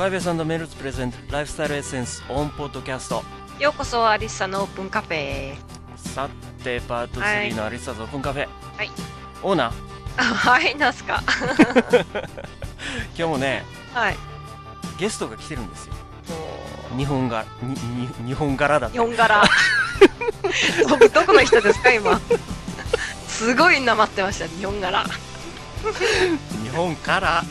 ファイブエスメルツプレゼントライフスタイルエッセンスオンポッドキャストようこそアリッサのオープンカフェ。さてパート3のアリッサズオープンカフェ。はい。オーナー。あはいなんすか？今日もねはい。ゲストが来てるんですよ。も日本がにに日本柄だってう日本柄。どどこの人ですか今？すごいなまってました日本柄。日本から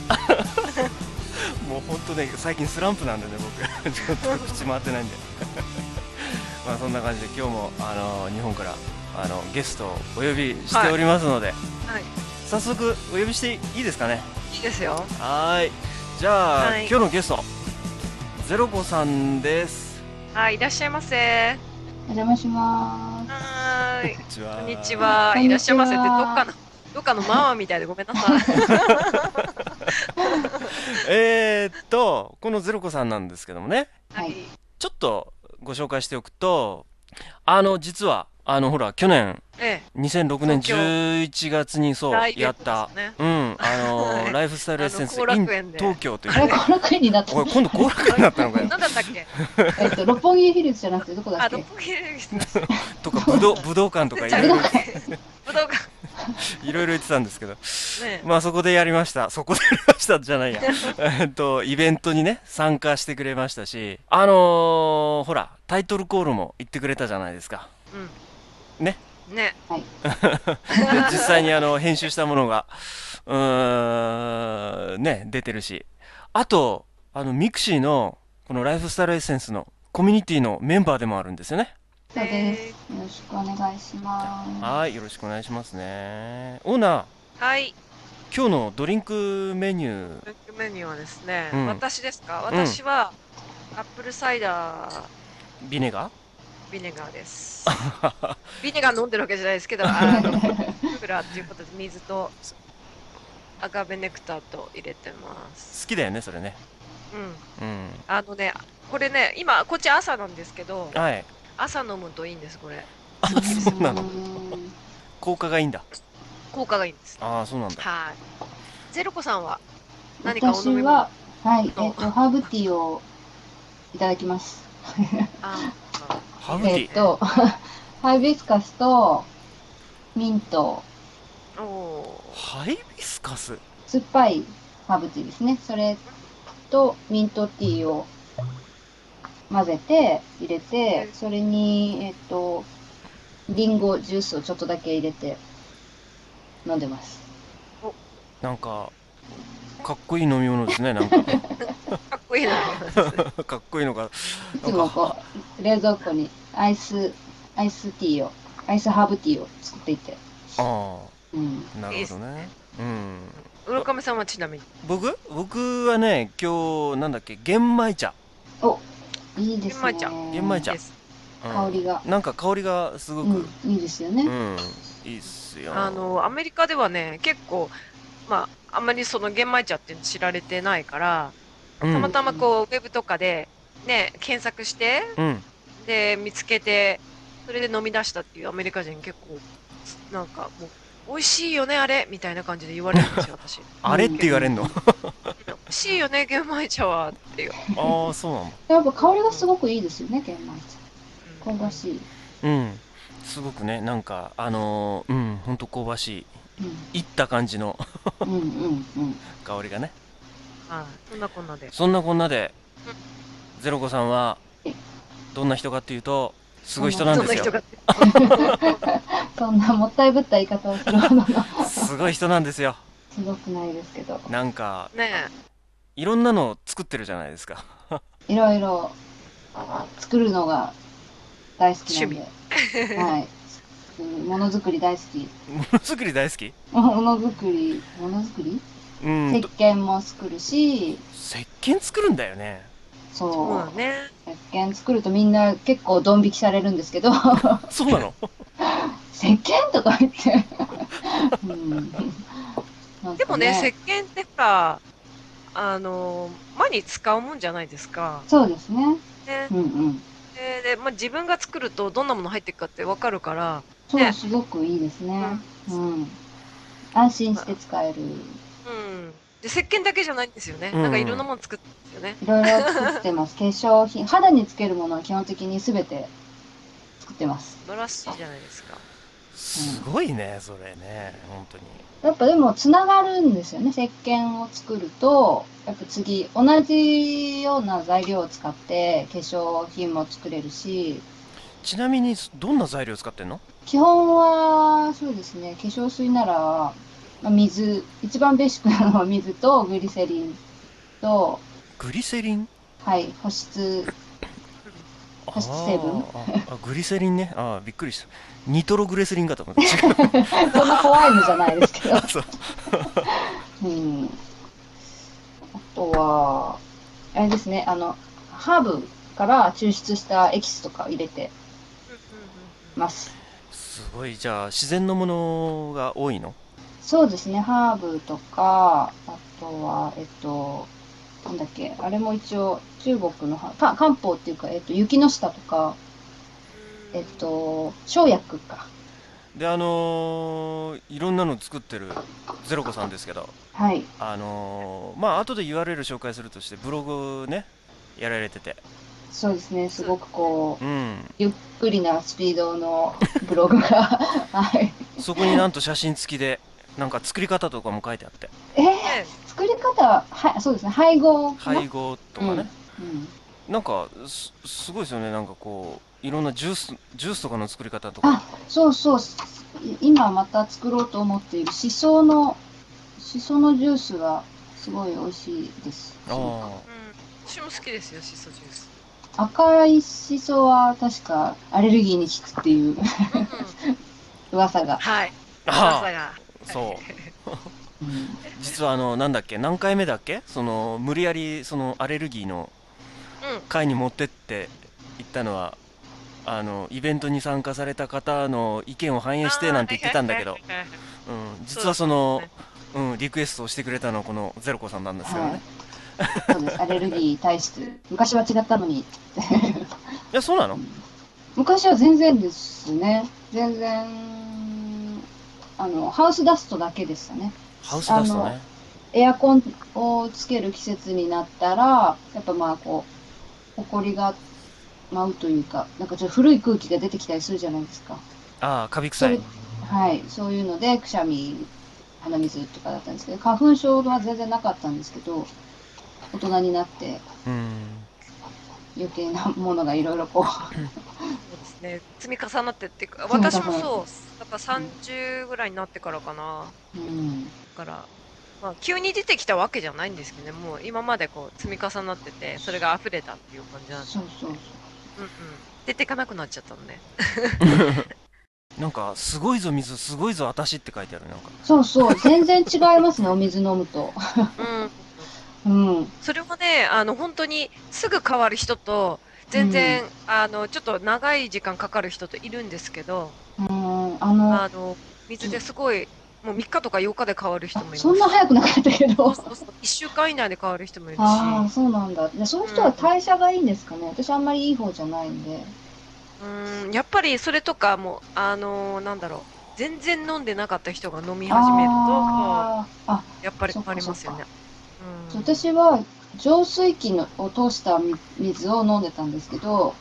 もう本当ね最近スランプなんでね僕。ちょっと口回ってないんで。まあそんな感じで今日もあの日本からあのゲストをお呼びしておりますので、はい。早速お呼びしていいですかね？いいですよ。はーい。じゃあ、はい。今日のゲストゼロコさんです。はいいらっしゃいませ。お邪魔しまはーいこんにちは。いらっしゃいませってどっかのどっかのママみたいでごめんなさい このゼロコさんなんですけどもね。はい。ちょっとご紹介しておくとあの実はあのほら去年え2006年東京。11月にそうやった、ね。うんあの はい。ライフスタイルエッセンス in 東京といす。あれ、う後楽園になった。今度後楽園になったのかえよ。なんだったっけ？えっと、六本木ヒルズじゃなくて、どこだっけ？あどこにいるんです。かとか武道武道館とかいろいろ。武道館 いろいろ言ってたんですけど。ね。まあそこでやりました。そこでやりましたじゃないや。えっとイベントにね参加してくれましたし。あのーほらタイトルコールも言ってくれたじゃないですか。うん。ね。ね。で 実際にあの編集したものがうーんね出てるし。あとあのミクシーのこのライフスタイルエッセンスのコミュニティのメンバーでもあるんですよねそうです。よろしくお願いします。はいよろしくお願いしますね。オーナー。はい。今日のドリンクメニュー。ブックメニューはですね、うん。私ですか？うん。私は、アップルサイダー。ビネガビネガーです。ビネガー飲んでるわけじゃないですけどあのクーラーっていうことで水とアガベネクターと入れてます。好きだよねそれね。うん。うん。あのねこれね今こっち朝なんですけどはい朝飲むといいんですこれ。あそうなの？効果がいいんだ。効果がいいんです。ああそうなんだ。はい。ゼロコさんは何かお私飲み物？は、はい、えっと、ハーブティーをいただきます。あハーブティー？えっと、ハイビスカスと、ミント、おおハイビスカス？酸っぱいハーブティーですね。それと、ミントティーを混ぜて、入れて、それに、えっと、リンゴジュースをちょっとだけ入れて、飲んでます。なんかかっこいい飲み物ですねなんか。ー かっこいいな かっこいいのか。いつもこう、冷蔵庫にアイス、アイスティーを、アイスハーブティーを作っていて。あうん。あなるほどね。うん。浦上さんはちなみに。僕僕はね今日なんだっけ玄米茶、お、いいですね。玄米茶。玄米茶。香りが。なんか香りがすごく。うん、いいですよね。うん、いいっすよ。あのアメリカではね結構まああんまりその玄米茶って知られてないから、うん。たまたまこうウェブとかでね検索してうん。で見つけてそれで飲み出したっていうアメリカ人結構なんかもう美味しいよねあれみたいな感じで言われるんですよ 私。あれって言われんの？美味しいよね玄米茶は。っていう、ああそうなんだ。やっぱ香りがすごくいいですよね、玄米茶。香ばしい。うん。すごくねなんかあのーうんほんと香ばしい。いった感じの。うん、うん、うん、うん。香りがね。はい。そんなこんなで。そんなこんなでゼロコさんはどんな人かっていうとすごい人なんですよ。そんなもったいぶった言い方をするほどの、すごい人なんですよ。すごくないですけど、なんかねいろんなの作ってるじゃないですか。いろいろ作るのが大好きなんで、はい。うんものづくり大好き。ものづくり大好き？ものづくり、ものづくり？うん。石鹸も作るし、石鹸作るんだよねそうそう、だね石鹸作るとみんな結構ドン引きされるんですけど、そうなの？石鹸とか言って。うんなんかでもね石鹸ってさあの毎日使うもんじゃないですかそうですね。ねうんうん。でで、まあ、自分が作るとどんなもの入ってるかって分かるからそう、ねすごくいいですね。うん。安心して使える。うんで石鹸だけじゃないんですよね。うんなんかいろんなもの作ってるんですよね。いろいろ作ってます。化粧品、肌につけるものは基本的にすべて作ってます。素晴らしいじゃないですか。すごいねそれね本当にやっぱでもつながるんですよね。石鹸を作ると、やっぱ次、同じような材料を使って化粧品も作れるし、ちなみにどんな材料使ってんの？基本は、そうですね、化粧水なら、まあ、水、一番ベーシックなのは水とグリセリンと、グリセリン？はい、保湿、あ保湿成分。ーああグリセリンね。ああびっくりした。ニトログレセリンかと思ってそんな怖いのじゃないですけど。あそう。うん。あとは、あれですね、あの、ハーブから抽出したエキスとか入れてます。すごい。じゃあ自然のものが多いの？そうですね、ハーブとか、あとは、えっと、なんだっけ、あれも一応中国のはか漢方っていうか、えっと、雪の下とか、えっと、生薬か。であのーいろんなの作ってるゼロコさんですけどはい。あのーまあ後で URL 紹介するとしてブログねやられててそうですね、すごくこう、うんゆっくりなスピードのブログが、はい。そこになんと写真付きでなんか作り方とかも書いてあってえー、ね作り方は、はい、そうですね、配合。配合とかね、うん。なんかすすごいですよねなんかこういろんなジュースジュースとかの作り方とかあ、そうそう。い今また作ろうと思っているしその、しそのジュースがすごい美味しいです。あうん。私も好きですよ、シソジュース。赤いしそは確かアレルギーに効くっていううんうん 噂が。はい。あ朝が。あそううん実はあのなんだっけ何回目だっけ？その無理やりそのアレルギーのうん。会に持ってって言ったのはあのイベントに参加された方の意見を反映してなんて言ってたんだけど、うん、実はそのそううん、リクエストをしてくれたのはこのゼロコさんなんですよね、はい。そうです。アレルギー体質。昔は違ったのに。いやそうなの？昔は全然ですね。全然、あの、ハウスダストだけでしたね。ハウスダストねエアコンをつける季節になったら、やっぱまあこう、埃が舞うというか、なんかちょっと古い空気が出てきたりするじゃないですか。ああカビ臭いはい、そういうので、くしゃみ、鼻水とかだったんですけど、花粉症は全然なかったんですけど、大人になってうん余計なものがいろいろこう、そうですね。積み重なってっていうか、私もそう。だから30ぐらいになってからかな。うん、だから、まあ、急に出てきたわけじゃないんですけどね、もう今までこう積み重なってて、それが溢れたっていう感じなんです。そうそうそう。うんうん。出てかなくなっちゃったのね。なんかすごいぞ水すごいぞ私って書いてあるなんかそうそう、全然違いますね、お水飲むと。うん。うん。それもね、あの、本当にすぐ変わる人と、全然、あの、ちょっと長い時間かかる人といるんですけど、うん、あの、あの、水ですごい、もう3日とか8日で変わる人もいますし。そんな早くなかったけそどう。そうそう。1週間以内で変わる人もいるし。ああ、そうなんだ。でそういう人は代謝がいいんですかね。私あんまりいい方じゃないんで。うん、やっぱりそれとかも、あのなんだろう。全然飲んでなかった人が飲み始めると、あ、やっぱり変わりますよね。うん、私は浄水器のを通した水を飲んでたんですけど、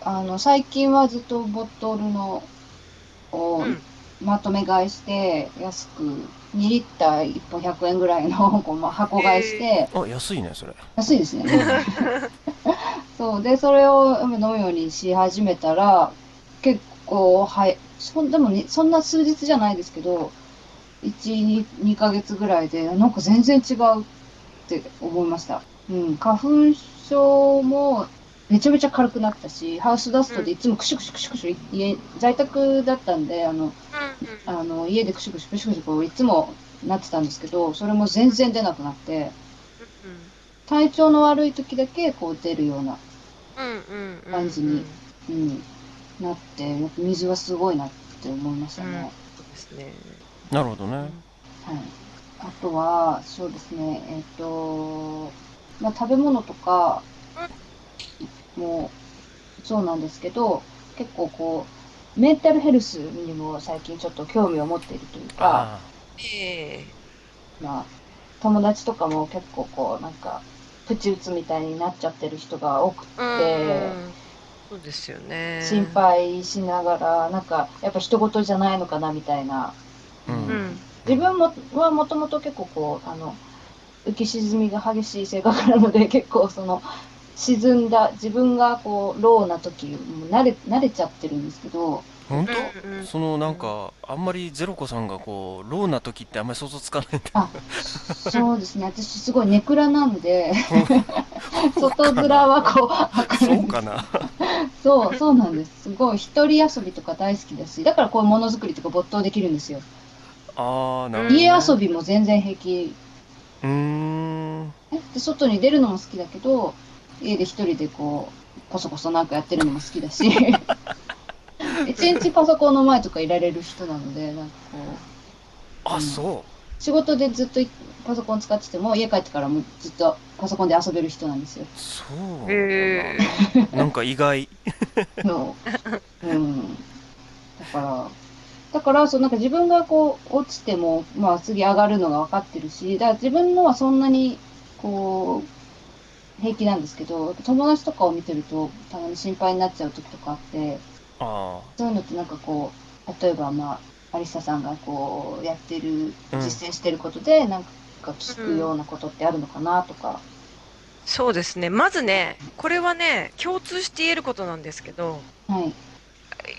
あの、最近はずっとボトルのをうんまとめ買いして、安く、2リッター1本100円ぐらいの こうまあ箱買いして、あ安いねそれ安いですね。そう。で、それを飲むようにし始めたら、結構、はい、そんでもに、そんな数日じゃないですけど、1、2, 2ヶ月ぐらいで、なんか全然違うって思いました。うん。花粉症もめちゃめちゃ軽くなったし、ハウスダストでいつもクシュクシュクシュクシュ、家、在宅だったんで、あの、あの、家でクシュクシュクシュクシュこういつもなってたんですけど、それも全然出なくなって、体調の悪い時だけこう出るような、感じにうん、なって、やっぱ水はすごいなって思いましたね。うんそうですね。なるほどねはい。あとは、そうですね、えっ、と、まあ、食べ物とかもそうなんですけど、結構こう、メンタルヘルスにも最近ちょっと興味を持っているというか、あまあ、友達とかも結構こう、なんか、プチ打つみたいになっちゃってる人が多くうんて、そうですよね。心配しながら、なんか、やっぱ人事じゃないのかなみたいな。ううんん。自分もはもともと結構こう、あの、浮き沈みが激しい性格なので、結構その、沈んだ、自分がこう、ローな時、もう慣れ、慣れちゃってるんですけど、本当？そのなんかあんまりゼロ子さんがこうローな時ってあんまり想像つかないんだあ、そうですね。私すごいネクラなんで、外面はこう、そ明るい。うかなそう、そうなんです。すごい一人遊びとか大好きだし、だからこういうものづくりとか没頭できるんですよ。ああなるほど、ね、家遊びも全然平気。うーんねで、外に出るのも好きだけど、家で一人でこう、こそこそなんかやってるのも好きだし、一日パソコンの前とかいられる人なので、なんかこう、あそ仕事でずっとパソコン使ってても、家帰ってからもずっとパソコンで遊べる人なんですよ。うそう。へ なんか意外。そう。うん。だから、だから、そう、なんか自分がこう、落ちても、まあ次上がるのが分かってるし、だから自分のはそんなに、こう、平気なんですけど、友達とかを見てると、たまに心配になっちゃう時とかあって、あそういうのってなんかこう、例えばまあ、アリサさんがこう、やってる、うん実践してることで、なんか聞くようなことってあるのかなとか。そうですね。まずね、これはね、共通して言えることなんですけど、はい。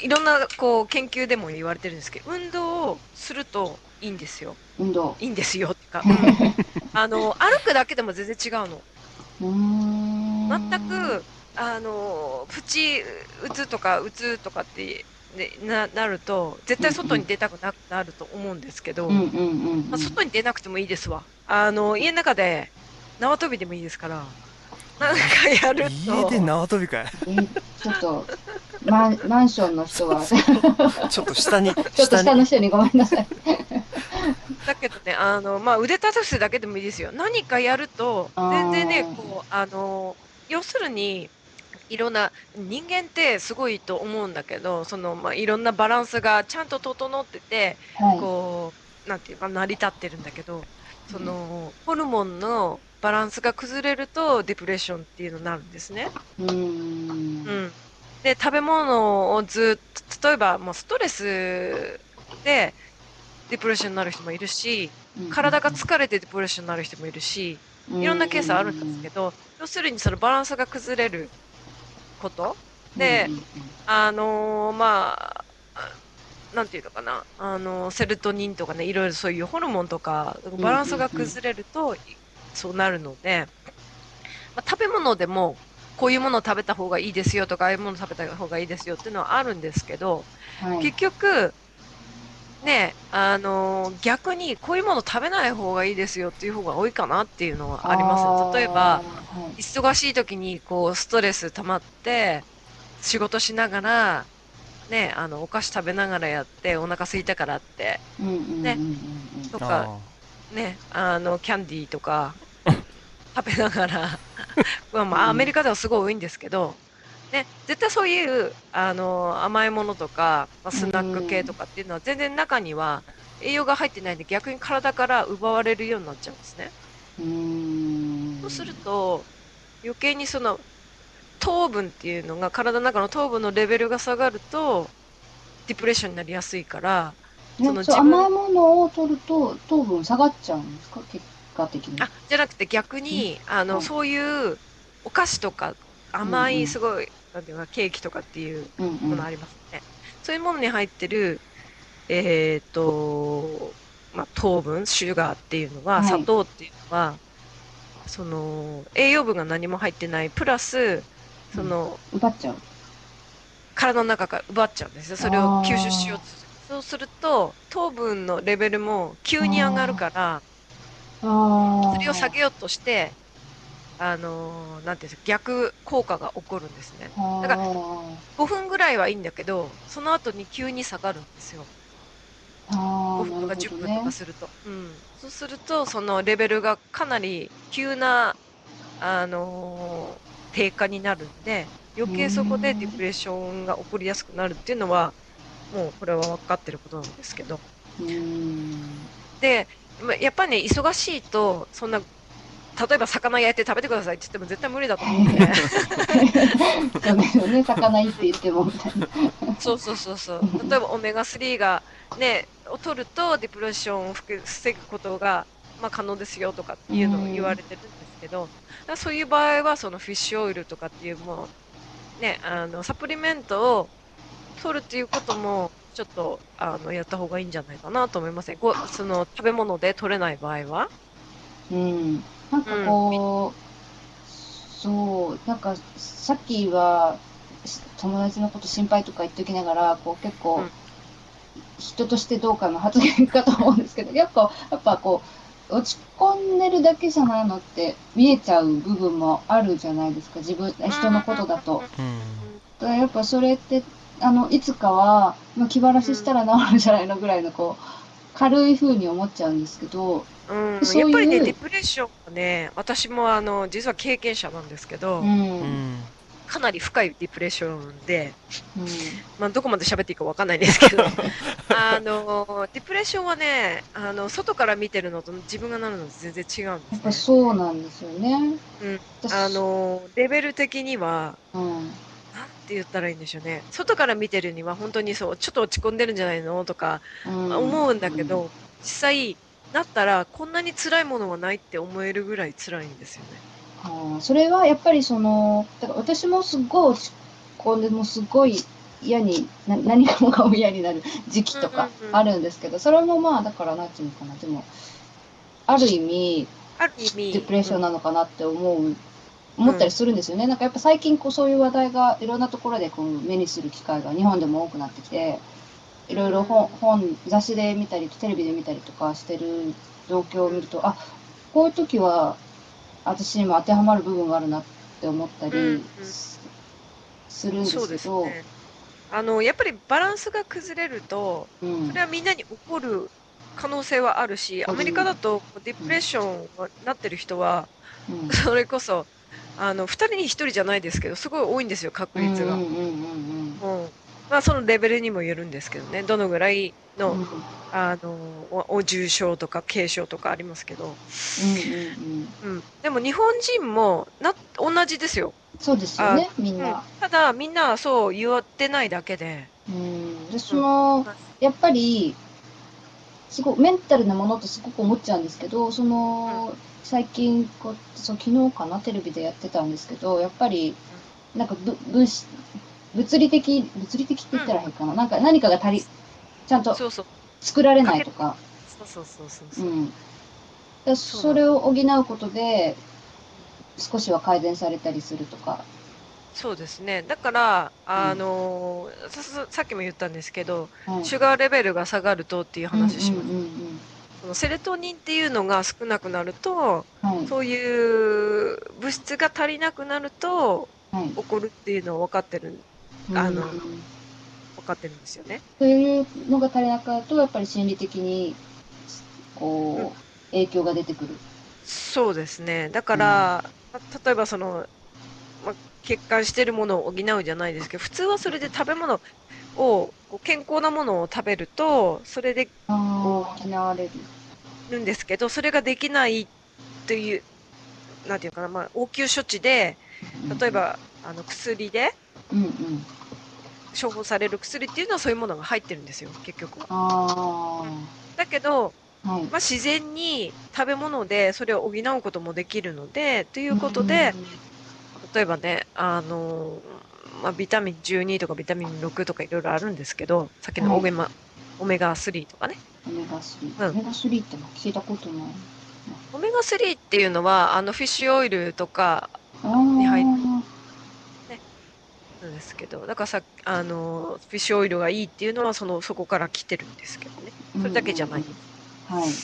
いろんなこう研究でも言われてるんですけど、運動をするといいんですよ。運動。いいんですよってか、う んあの歩くだけでも全然違うの。全くあのプチ打つとか打つとかって、ね、ななると絶対外に出たくなくなると思うんですけど。まあ、外に出なくてもいいですわ。あの家の中で縄跳びでもいいですから、なんかやると。家で縄跳びかいえーちょっと、マンマンションの人は、ちちょっと下に ょっと下のに人にごめんなさい。だけどね、あの、まあ、腕立て伏せだけでもいいですよ。何かやると、全然ね、こう、あの、要するに、いろんな、人間ってすごいと思うんだけど、その、まあ、いろんなバランスがちゃんと整ってて、はい。こう、なんていうか、成り立ってるんだけど、その、ホルモンのバランスが崩れると、ディプレッションっていうのになるんですね。うーん。うん、で食べ物をずっと例えばもうストレスでディプレッションになる人もいるし体が疲れてディプレッションになる人もいるしいろんなケースあるんですけど要するにそのバランスが崩れること。であのーまあなんていうのかな、あのーセロトニンとかねいろいろそういうホルモンとかバランスが崩れるとそうなるので、まあ、食べ物でもこういうものを食べた方がいいですよとかああいうものを食べた方がいいですよっていうのはあるんですけど、はい。結局ねあのー逆にこういうもの食べない方がいいですよっていう方が多いかなっていうのはあります例えば忙しい時にこうストレス溜まって仕事しながらねあのお菓子食べながらやってお腹空いたからってねうんとかあねあのキャンディーとか食べながら。まあまあアメリカではすごい多いんですけど、ね、絶対そういうあの甘いものとか、まあ、スナック系とかっていうのは全然中には栄養が入ってないんで逆に体から奪われるようになっちゃうんですね。うそうすると余計にその糖分っていうのが体の中の糖分のレベルが下がるとディプレッションになりやすいからねその甘いものを取ると糖分下がっちゃうんですか？結果的に。あじゃなくて逆にあの、はいそういうお菓子とか甘うんうんいすごい、なんていうかケーキとかっていううんうんものありますね、そういうものに入ってるえっ、と、まあ、糖分シュガーっていうのは、はい砂糖っていうのはその栄養分が何も入ってないプラスその、奪っちゃう。体の中から奪っちゃうんですよ。それを吸収しようとする。そうすると、糖分のレベルも急に上がるから、あそれを下げようとして、あのーなんていうんですか、逆効果が起こるんですね。だだから5分ぐらいはいいんだけど、その後に急に下がるんですよ。あ5分とか10分とねかすると。うん。そうすると、そのレベルがかなり急な、あのー低下になるんで、余計そこでディプレッションが起こりやすくなるっていうのは、もうこれは分かってることなんですけど。で、まあやっぱね、忙しいと、そんな、例えば魚焼いて食べてくださいって言っても絶対無理だと思うんで。そうですよね、魚いいって言ってもみたいな。そうそうそうそう。例えばオメガ3がね、を取るとディプレッションを防ぐことが、まあ、可能ですよとかっていうのを言われてるんですけど、だからそういう場合はそのフィッシュオイルとかっていうもう、ね、あの、サプリメントを取るっていうことも、ちょっと、あの、やった方がいいんじゃないかなと思いますね。こう、その、食べ物で取れない場合は？うん。なんかこう、そう、なんかさっきはし友達のこと心配とか言っておきながら、こう結構、うん人としてどうかの発言かと思うんですけど、やっぱ、やっぱこう、落ち込んでるだけじゃないのって見えちゃう部分もあるじゃないですか、自分、人のことだと。うんだからやっぱそれって、あの、いつかは、まあ、気晴らししたら治るんじゃないのぐらいの、こう、軽い風に思っちゃうんですけど、うん、そういうやっぱりね、ディプレッションはね、私もあの、実は経験者なんですけど、うん、うん、うんかなり深いディプレッションで、まあ、どこまで喋っていいかわかんないですけど、あの、ディプレッションはね、あの、外から見てるのと自分がなるのと全然違うんやっぱですね。そうなんですよね。うん。私あ、の、レベル的には、うんて言ったらいいんでしょうね。外から見てるには本当にそう、ちょっと落ち込んでるんじゃないのとかうん思うんだけど、実際、なったらこんなに辛いものはないって思えるぐらい辛いんですよね。あーそれはやっぱりその、だから私もすっごい落ち込んで、もうすごい嫌に、な何もかも嫌になる 時期とかあるんですけど、それもまあ、だからなんていうのかな、でも、ある意味、ある意味、ディプレッションなのかなって思う、思ったりするんですよね。なんかやっぱ最近こうそういう話題がいろんなところでこう目にする機会が日本でも多くなってきて、いろいろ本、本、雑誌で見たり、テレビで見たりとかしてる状況を見ると、あ、こういう時は私にも当てはまる部分があるなって思ったりうんうん。すするんですそうですけど、ね。あの、やっぱりバランスが崩れると、うん。それはみんなに起こる可能性はあるし、アメリカだとディプレッションになってる人は、うん。それこそ、あの、二人に一人じゃないですけど、すごい多いんですよ、確率が。うんんううんうん。うん。まあ、そのレベルにもよるんですけどね、どのぐらいの、うん。うんあの、おお重症とか軽症とかありますけど、うんうん。でも日本人も、な、同じですよ。そうですよね、みんうん。な。ただ、みんなはそう言ってないだけで、うん、私も、やっぱり、すごいメンタルなものとすごく思っちゃうんですけど、その、最近こうそう、昨日かな、テレビでやってたんですけど、やっぱり、なんかぶ物質物理的、物理的って言ったら変かな、なんか何かが足り、ちゃんと。作られないとか、そうそうそうそううそう。ん。だそれを補うことで、少しは改善されたりするとか。そうですね。だから、あのさささっきも言ったんですけど、はいシュガーレベルが下がるとっていう話しました。うんうんそのセレトニンっていうのが少なくなると、うんうん。はい。そういう物質が足りなくなるとはい。起こるっていうのを分かってる、あのうん分かってるんですよね。そういうのが足りなくなると、やっぱり心理的に、こう、影響が出てくる。そうですね。だから、ま例えばその、ま、欠陥してるものを補うじゃないですけど、普通はそれで食べ物を、健康なものを食べると、それで補われる。るんですけど、それができないという、なんていうかな、まあ、応急処置で、例えば、あの、薬でうんうん。処方される薬っていうのはそういうものが入ってるんですよ、結局は。あだけど、あ、はい。まあ、自然に食べ物でそれを補うこともできるので、ということで、例えばね、あの、まあ、ビタミン12とかビタミン6とかいろいろあるんですけど、さっきのオメガ、オメガ3とかね。オメガ3。うんオメガ3っての聞いたことない。オメガ3っていうのは、あの、フィッシュオイルとかに入っなんですけど、だからさ、あの、フィッシュオイルがいいっていうのは、その、そこから来てるんですけどね。それだけじゃない。はい。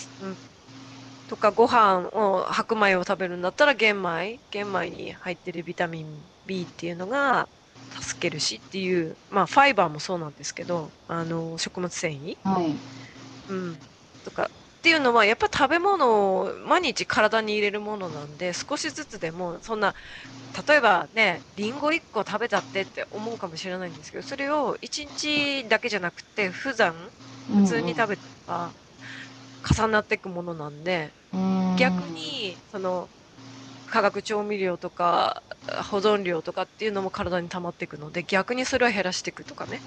とか、ご飯を、白米を食べるんだったら玄米、玄米に入ってるビタミン B っていうのが助けるしっていう、まあ、ファイバーもそうなんですけど、あの、食物繊維はい。うん。とか、っていうのは、やっぱ食べ物を毎日体に入れるものなんで、少しずつでも、そんな、例えばね、リンゴ1個食べたってって思うかもしれないんですけど、それを1日だけじゃなくて、普段、普通に食べてれば、重なっていくものなんで、うん逆に、その、化学調味料とか、保存料とかっていうのも体に溜まっていくので、逆にそれは減らしていくとかね。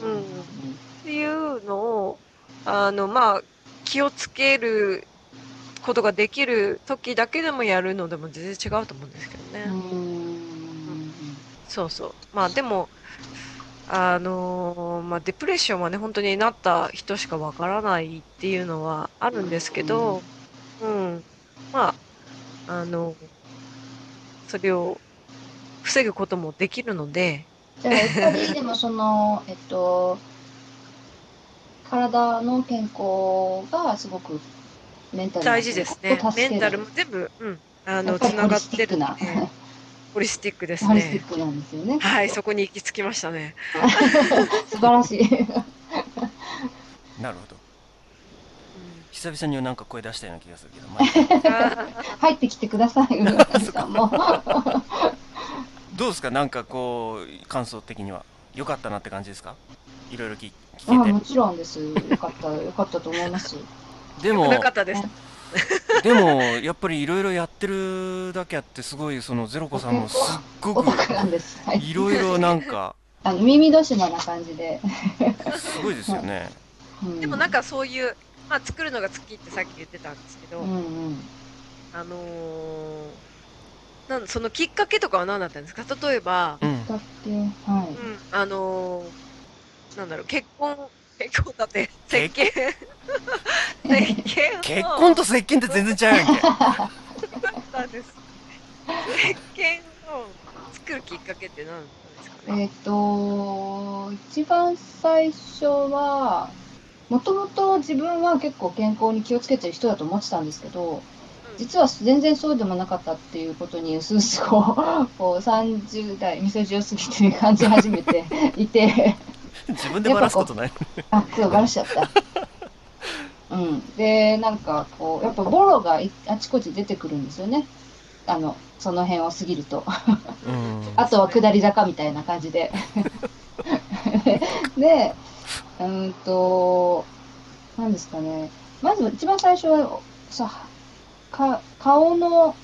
うんっていうのを、あの、まあ、気をつけることができる時だけでもやるのでも全然違うと思うんですけどね。うんそうそう。まあでも、あのーまあデプレッションはね、本当になった人しかわからないっていうのはあるんですけど、うん。まあ、あの、それを防ぐこともできるので、じゃあやっぱりでもその えっと体の健康がすごくメンタル大事ですね。メンタルも全部、うん。あやの、つな。がってるホリスティックですね。ホリスティックなんですよね。はい、そこに行き着きましたね。素晴らしい。なるほどうん久々になんか声出したような気がするけど、まあ、入ってきてください、村上さんも。どうですか？なんかこう感想的には良かったなって感じですか？いろいろ聞あ聞けもちろんです。よかった、よかったと思います。てでもなかったです。でもやっぱりいろいろやってるだけあってすごいそのゼロコさんもすっごおくい。いろいろなんかあの耳戸島な感じで。すごいですよね。うん。でもなんかそういう、まあ作るのが好きってさっき言ってたんですけど、うんうん。あのーなんそのきっかけとかは何だったんですか？例えば、うん。うん、あのーなんだろう、結婚、結婚だって、石鹸、石鹸を 結婚と石鹸って全然違うやんけです。石鹸を作るきっかけって何なんですかい。ねえっ、と、一番最初は、もともと自分は結構健康に気をつけてる人だと思ってたんですけど、実は全然そうでもなかったっていうことに、うすうすこう、こう30代、みそじを過ぎて感じ始めていて、自分でバラすことないあ、そう、バラしちゃった。うん。で、なんか、こう、やっぱボロがいあちこち出てくるんですよね。あの、その辺を過ぎると。うん あとは下り坂みたいな感じで。で、うーんと、なんですかね。まず一番最初は、さ、か、顔の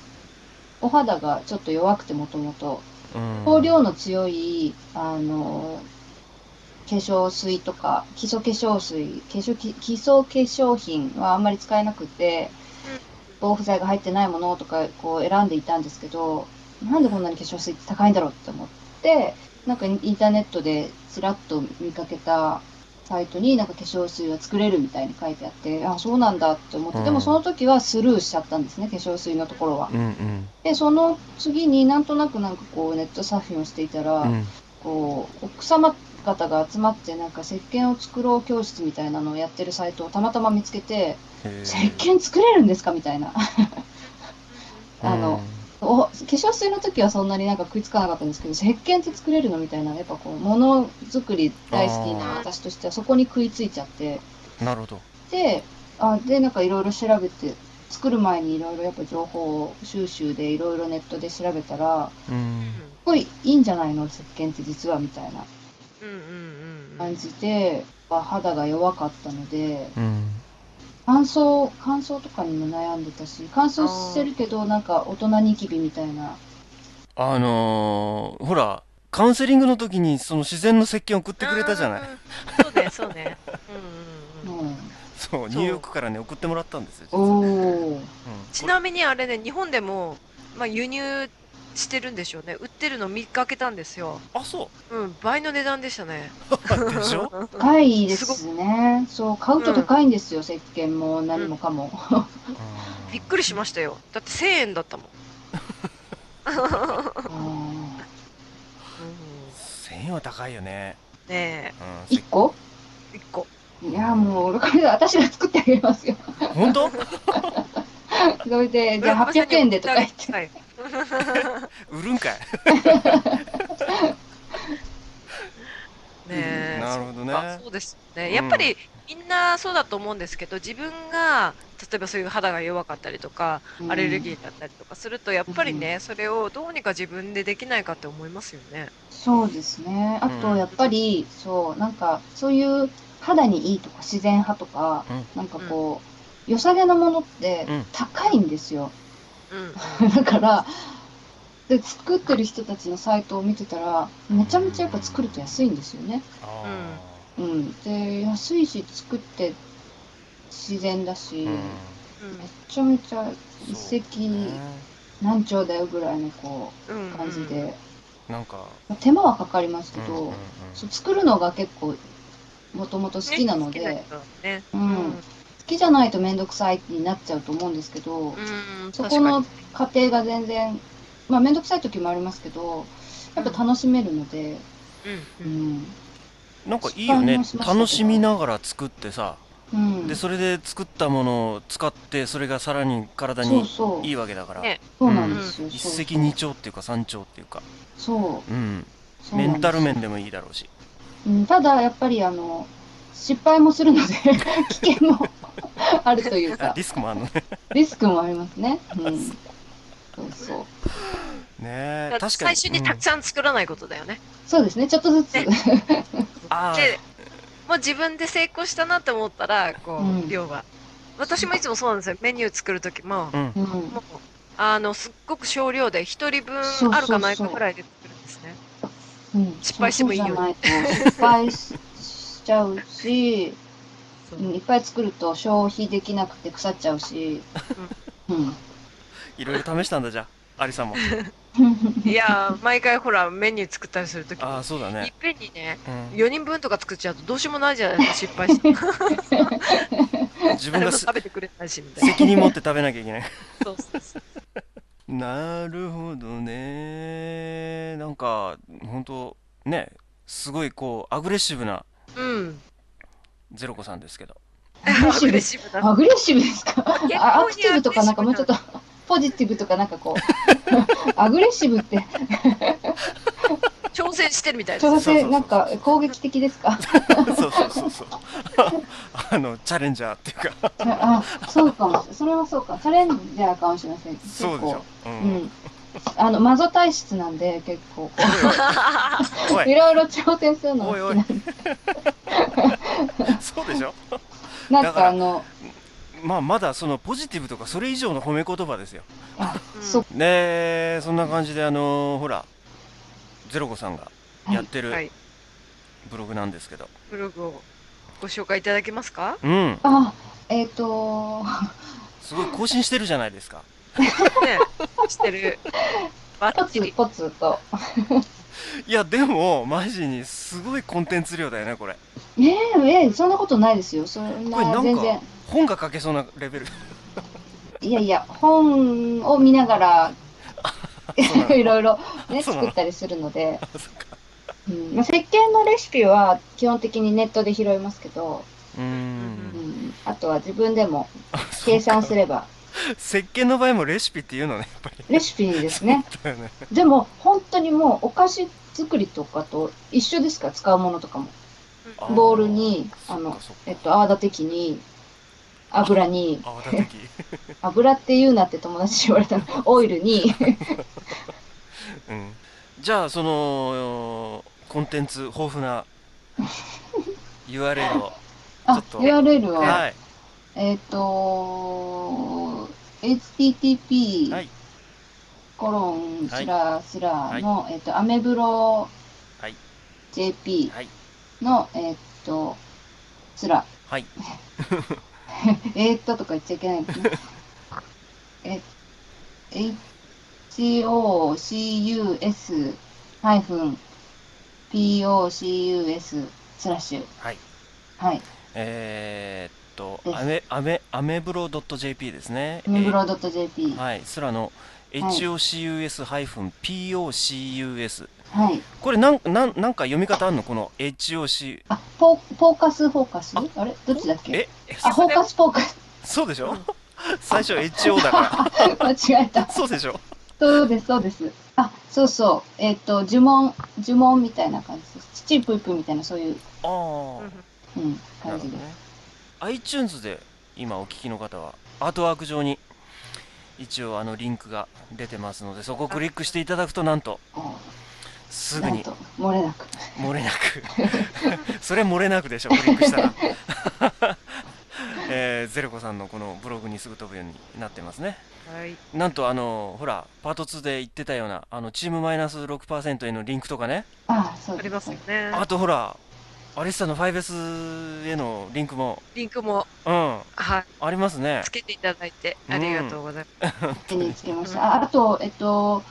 お肌がちょっと弱くてもともと、うん香料の強い、あの、化粧水とか、基礎化粧水、化粧き基礎化粧品はあんまり使えなくて、防腐剤が入ってないものとかこう選んでいたんですけど、なんでこんなに化粧水って高いんだろうって思って、なんかインターネットでちらっと見かけたサイトになんか化粧水が作れるみたいに書いてあって、あ、そうなんだって思って、うん。でもその時はスルーしちゃったんですね、化粧水のところは。うんうん。で、その次になんとなくなんかこうネットサーフィンをしていたら、うん。こう、奥様方が集まってなんか石鹸を作ろう教室みたいなのをやってるサイトをたまたま見つけて、へ石ー鹸作れるんですかみたいな。あのうんお化粧水の時はそんなになんか食いつかなかったんですけど、石鹸って作れるのみたいな、やっぱこう、ものづくり大好きな私としてはそこに食いついちゃって、なるほど。で、あで、なんかいろいろ調べて、作る前にいろいろやっぱ情報収集でいろいろネットで調べたら、うん。すごいいいんじゃないの？石鹸って実はみたいな感じで、肌が弱かったので、うん乾燥、乾燥とかにも悩んでたし、乾燥してるけど、なんか大人ニキビみたいな。あのーほらカウンセリングの時にその自然の石鹸送ってくれたじゃないうんそうね、そうね。うん。そうニューヨークからね送ってもらったんですよ実おは、うん、ー。ちなみにあれね、日本でも、まあ、輸入してるんでしょうね。売ってるの見かけたんですよ。あそうん、倍の値段でしたね。うでしょ？高いですね。そう、買うと高いんですよ、石鹸も何もかも。びっくりしましたよ。だって1000円だったもん。うんうん、1000円は高いよね、ねうん、1個？え、1個。いや、もう、これ私が作ってあげますよ。本当？それで、じゃあ800円でとか言って。はい。売るんかい ねえ。なるほどねそうですね。うんやっぱりみんなそうだと思うんですけど、自分が、例えばそういう肌が弱かったりとか、アレルギーだったりとかすると、やっぱりね、それをどうにか自分でできないかって思いますよね。そうですね。あと、うんやっぱり、そう、なんか、そういう肌にいいとか自然派とか、うんなんかこう、良さげなものってうん高いんですよ。うん。だから、で、作ってる人たちのサイトを見てたら、めちゃめちゃやっぱ作ると安いんですよね。あうん。で、安いし、作って自然だし、ーうん。めちゃめちゃ一石ね。何鳥だよぐらいのこうん。う感じで、なんか手間はかかりますけど、うんうんうん。そう作るのが結構もともと好きなので、ねううんきじゃないと面倒くさいになっちゃうと思うんですけど、うんそこの確過程が全然、まあ面倒くさい時もありますけど、やっぱ楽しめるので、かにううん。ん。なんかいいよね。楽しみながら作ってさうん。でそれで作ったものを使ってそれがさらに体にそういいわけだから。ね。そうなんですよ。一石二鳥っていうか三鳥っていうか。そう。うん。そうメンタル面でもいいだろうし。うん、ただ、やっぱり、あの、失敗もするので、危険も あるというか、リスクもあるのねリスクもありますね。うん。そうそう。ね確かに最初にたくさん作らないことだよね。そうですね、ちょっとずつ。ね で、もう自分で成功したなって思ったら、こうんう、量が。私もいつもそうなんですよ。メニュー作るときも、あうんうん。もう、あの、すっごく少量で、一人分そうそうそうあるかないかぐらいで作るんですね。うん、失敗してもいいよ失敗ししちゃうし、そううん、いっぱい作ると消費できなくて腐っちゃうし、うん。いろいろ試したんだじゃあアリさんも いやー、毎回ほら、メニュー作ったりするときああそうだいっねぺんにね、うん4人分とか作っちゃうとどうしようもないじゃないですか、失敗して。自分が食べてくれないし、みたいな。責任持って食べなきゃいけないそうそうそう。なるほどねなんか本当ねすごいこうアグレッシブなうん。ゼロ子さんですけどアグレッシブだ。アグレッシブですか？アクティブとかなんかもうちょっとポジティブとかなんかこう、アグレッシブって、挑戦してるみたいです。挑戦、なんか攻撃的ですか？そうそうそうそうあのチャレンジャーっていうかあ、そうかもしれない。それはそうか。チャレンジャーかもしれません。そうでしょ、う、うんん。あの、マゾ体質なんで、結構。い。いろいろ挑戦するのがおいおい好きなんで。そうでしょ？なんだかあの、まあまだそのポジティブとかそれ以上の褒め言葉ですよ。そう、ねえそんな感じであのほらゼロ子さんがはい。やってるはい。ブログなんですけど、ブログをご紹介いただけますか？うん。あ、えっ、と、すごい更新してるじゃないですかね、してる。バポ。ツポツと。いやでもマジにすごいコンテンツ量だよねこれ。ええええそんなことないですよ。そんこれなな、全然。本が書けそうなレベル。いやいや、本を見ながら、いろいろね、作ったりするので、うん。まあ、石鹸のレシピは基本的にネットで拾いますけど、うーうん。ん、あとは自分でも計算すれば、石鹸の場合もレシピっていうのねやっぱり。レシピですね。ね。でも、本当にもうお菓子作りとかと一緒ですか？ら、使うものとかも。ボウルに、あのえっと、泡立て器に、油に、泡立て器。油って言うなって友達に言われたの、オイルに、うん。じゃあそのコンテンツ豊富な URL をあ、URL は、はい。えっ、と、http はい。コロンスラスラの、えっ、と、アメブロはい。JP はい。の、えっ、と、スラ、はい。えっととか言っちゃいけないんですね。え、HOCUS ハイフン POCUS スラッシュ。はい。はい。えー、っとアメアメアメブロ .jp ですね。アメブロ .jp。はいスラの HOCUS-POCUS はい。これなんなんなんか読み方あんの？この HOC あ、ポー、ポーカスフォーカス？あ。あれ？どっちだっけ？え？あ、フォーカスフォーカス。そうでしょ？最初 HO だか 間違えた。ら。そうでしょ？そうです、そうです。あ、そうそう。えっ、と、呪文、呪文みたいな感じです。チチプイプイみたいな、そういう、ああ、うん、感じです。iTunes で今お聞きの方はアートワーク上に一応あのリンクが出てますのでそこをクリックしていただくとなんとおすぐに漏れなく。漏れなく それ漏れなくでしょクリックしたら えーゼルコさんのこのブログにすぐ飛ぶようになってますねはい。なんとあのほらパート2で言ってたようなあのチームマイナス6%へのリンクとかねあ、そうです。ありますよね。あとほらアリスタの 5S へのリンクも。リンクも、うん。はい、ありますね。つけていただいて、ありがとうございます。手につけました。ああと、えっと、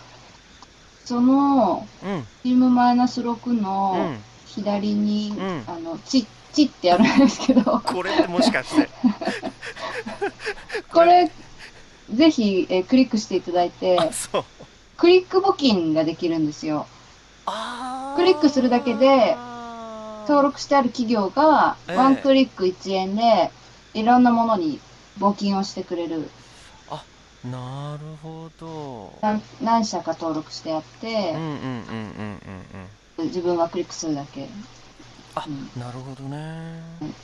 その、うん。チームマイナス6うのん。左に、うん。あの、チッ、チってあるんですけど、これってもしかして。これ、ぜひ、えークリックしていただいて、あそう。クリック募金ができるんですよ。あー。クリックするだけで登録してある企業が、ええ。ワンクリック1円で、いろんなものに募金をしてくれる。なるほど。何何社か登録してあってうんうんうんうんうんうん。自分がクリックするだけ。あうん。なるほどね。うん。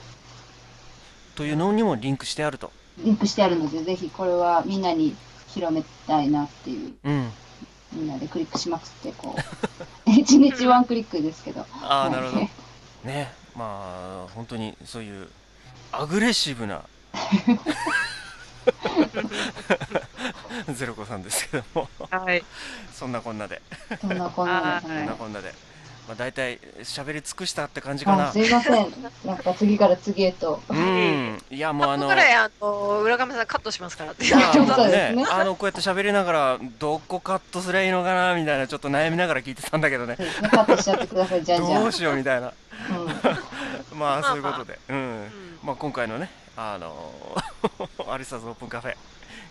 というのにもリンクしてあると。リンクしてあるので、ぜひこれはみんなに広めたいなっていう、うん。みんなでクリックしまくって、こう、一日ワンクリックですけど。ああなるほど。はいねまあ本当にそういうアグレッシブな ゼロコさんですけども。はい。そんなこんなで。そんなこんなで。すそんなね。こんなで、まあ、大体喋り尽くしたって感じかな。あすいません。なんか次から次へと。うん。いやもうああののぐらい、あの、浦上さんカットしますからって。いや そうもうですね。あのこうやって喋りながらどこカットすりゃいいのかなみたいなちょっと悩みながら聞いてたんだけどね。ね、カットしちゃってください、じゃんじゃん。どうしようみたいな まあまあそういうことで、うん。うん。まあ今回のねあの アリサズオープンカフェゲ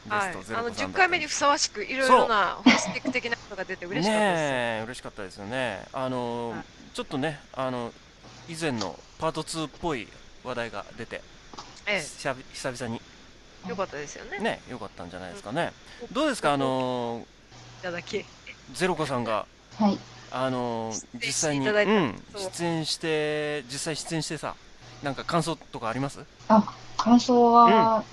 はい。ストゼ、ロあのコさん10回目にふさわしくいろいろなホリスティック的なことが出て嬉しかったです。ねえ嬉しかったですよね。あの、はい。ちょっとねあの以前のパート2っぽい話題が出て、久々に。え、よかったですよね。ね良かったんじゃないですかね、どうですか？あのいただき。ゼロコさんがはい。あの実際に、うん、出演して実際出演してさなんか感想とかあります？あ、感想は、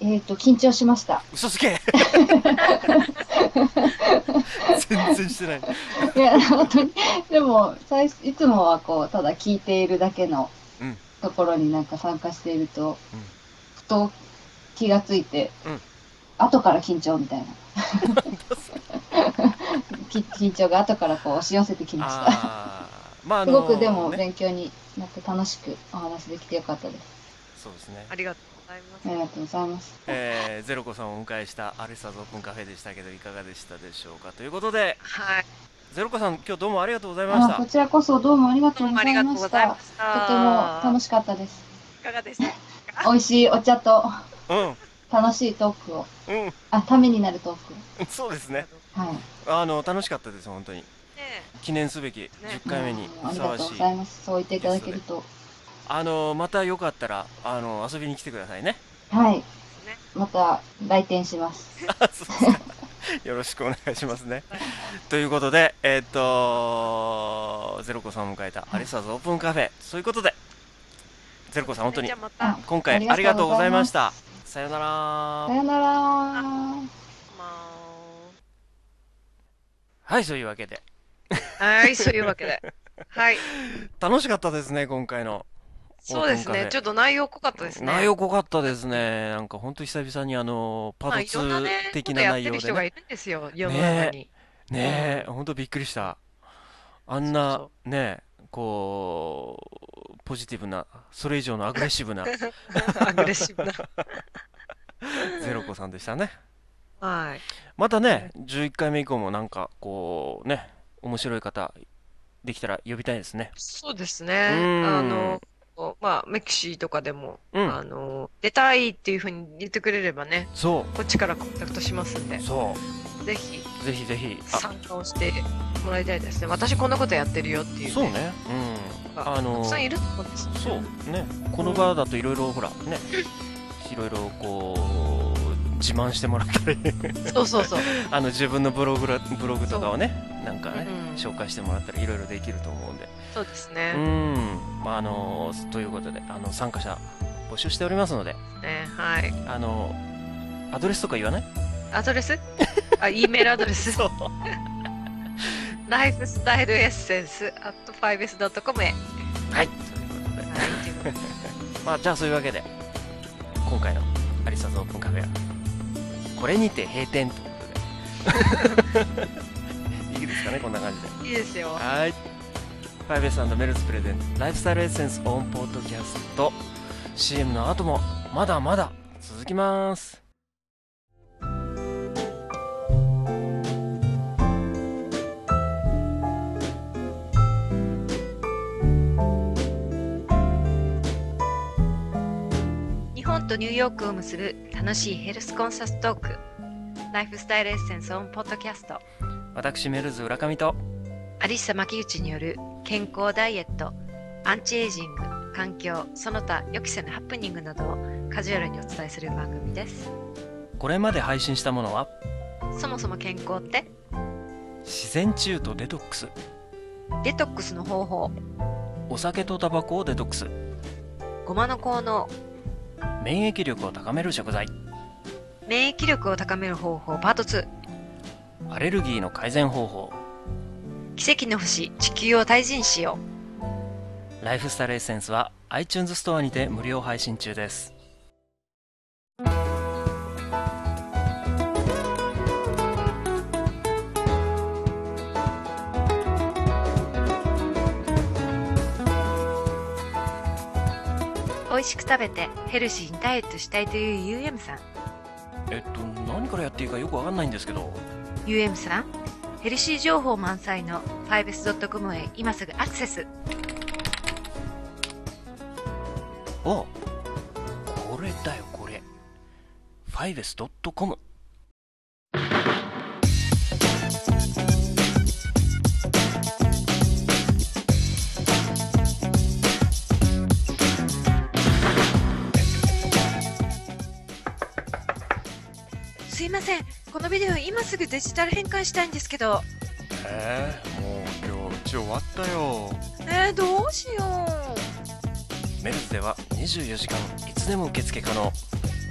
えっ、と、緊張しました。嘘つけ。全然してない。いや、本当に。でも、最初いつもはこう、ただ聞いているだけのうん。ところになんか参加していると、うん。ふと気がついて、うん。後から緊張みたいな。き 緊張が後からこう押し寄せてきました。あーまああすのごくでもね勉強になって楽しくお話できてよかったです。そうですねありがとうございますあ。りがとうございます。えー、ゼロコさんをお迎えしたアレスターズオープンカフェでしたけどいかがでしたでしょうか？ということではい。ゼロコさん今日どうもありがとうございましたあこちらこそどうもありがとどうござい。ました。とても楽しかったです。いかがでした？美味しいお茶とうん楽しいトークを、うん。あ、ためになるトーク。そうですね。を。はい。あの楽しかったです本当に。ね記念すべき10回目にありがとうふさわしいございます。そう言っていただけると。あのまたよかったらあの遊びに来てくださいね。はい。ね。また来店します。あ そうですかよろしくお願いしますね。ということでえーっとゼロコさんを迎えたアリスターズオープンカフェ。そういうことでゼロコさん本当にじゃあまた、今回ありがとうございましたさよならさよなら。まはいそういうわけであ、はい、そういうわけで。はい。楽しかったですね今回のそうですね。ちょっと内容濃かったですね。内容濃かったですねなんか本当久々にあのパまあ、ートいろんなね2、的ことやってな内容でねる人がいるんですよ、世の中に。ねえ本当びっくりしたあんなねこうポジティブなそれ以上のアグレッシブな。アグレッシブな。ゼロコさんでしたね。はい。またね11回目以降もなんかこうね面白い方できたら呼びたいですね。そうですね。うん。あの、まあ、メキシーとかでも、うん。あの、出たいっていうふうに言ってくれればね、そこっちからコンタクトしますんで。う、そぜひ。うぜひぜひ。あ。参加をしてもらいたいですね。私こんなことやってるよっていう、そうね。うん。があのたくさんいると思うんですよね。そうね。この場だといろいろほらね。いろいろこう自慢してもらったり。そうそうそう。あの自分のブログらブログとかをねなんかね、うん。紹介してもらったりいろいろできると思うんで。そうですうね。ん。まああのということであの参加者募集しておりますので。ね。はい。あのアドレスとか言わない？アドレス？あ、E メールアドレス。そう。ライフスタイルエッセンス at 5s.com へ。はいということではい、ということでまあじゃあそういうわけで今回のアリサズオープンカフェはこれにて閉店と。いうことでいいですかねこんな感じで。いいですよ。はい。5S& メルズプレゼンツライフスタイルエッセンスオンポッドキャスト。CM の後もまだまだ続きますとニューヨークを結ぶ楽しいヘルスコンサストーク。ライフスタイルエッセンスオンポッドキャスト。私メルズ浦上と。アリッサ牧内による健康ダイエット、アンチエイジング、環境、その他予期せぬハプニングなどをカジュアルにお伝えする番組です。これまで配信したものは？そもそも健康って？自然治癒とデトックス。デトックスの方法、お酒とタバコをデトックス。ごまの効能、免疫力を高める食材。免疫力を高める方法パート2、アレルギーの改善方法。奇跡の星、地球を大事にしよライフスタイルエッセンスは iTunes ストアにて無料配信中です美味しく食べてヘルシーにダイエットしたいという UM さん。えっと何からやっていいかよくわかんないんですけど UM さん、ヘルシー情報満載の 5s.com へ今すぐアクセス。あこれだよこれ 5s.com デジタル変換したいんですけど。えー、もう今日うち終わったよえー、どうしよメルズでは24時間いつでも受付可能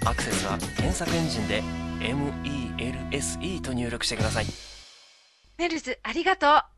アクセスは検索エンジンで MELSE と入力してくださいメルズ、ありがとう。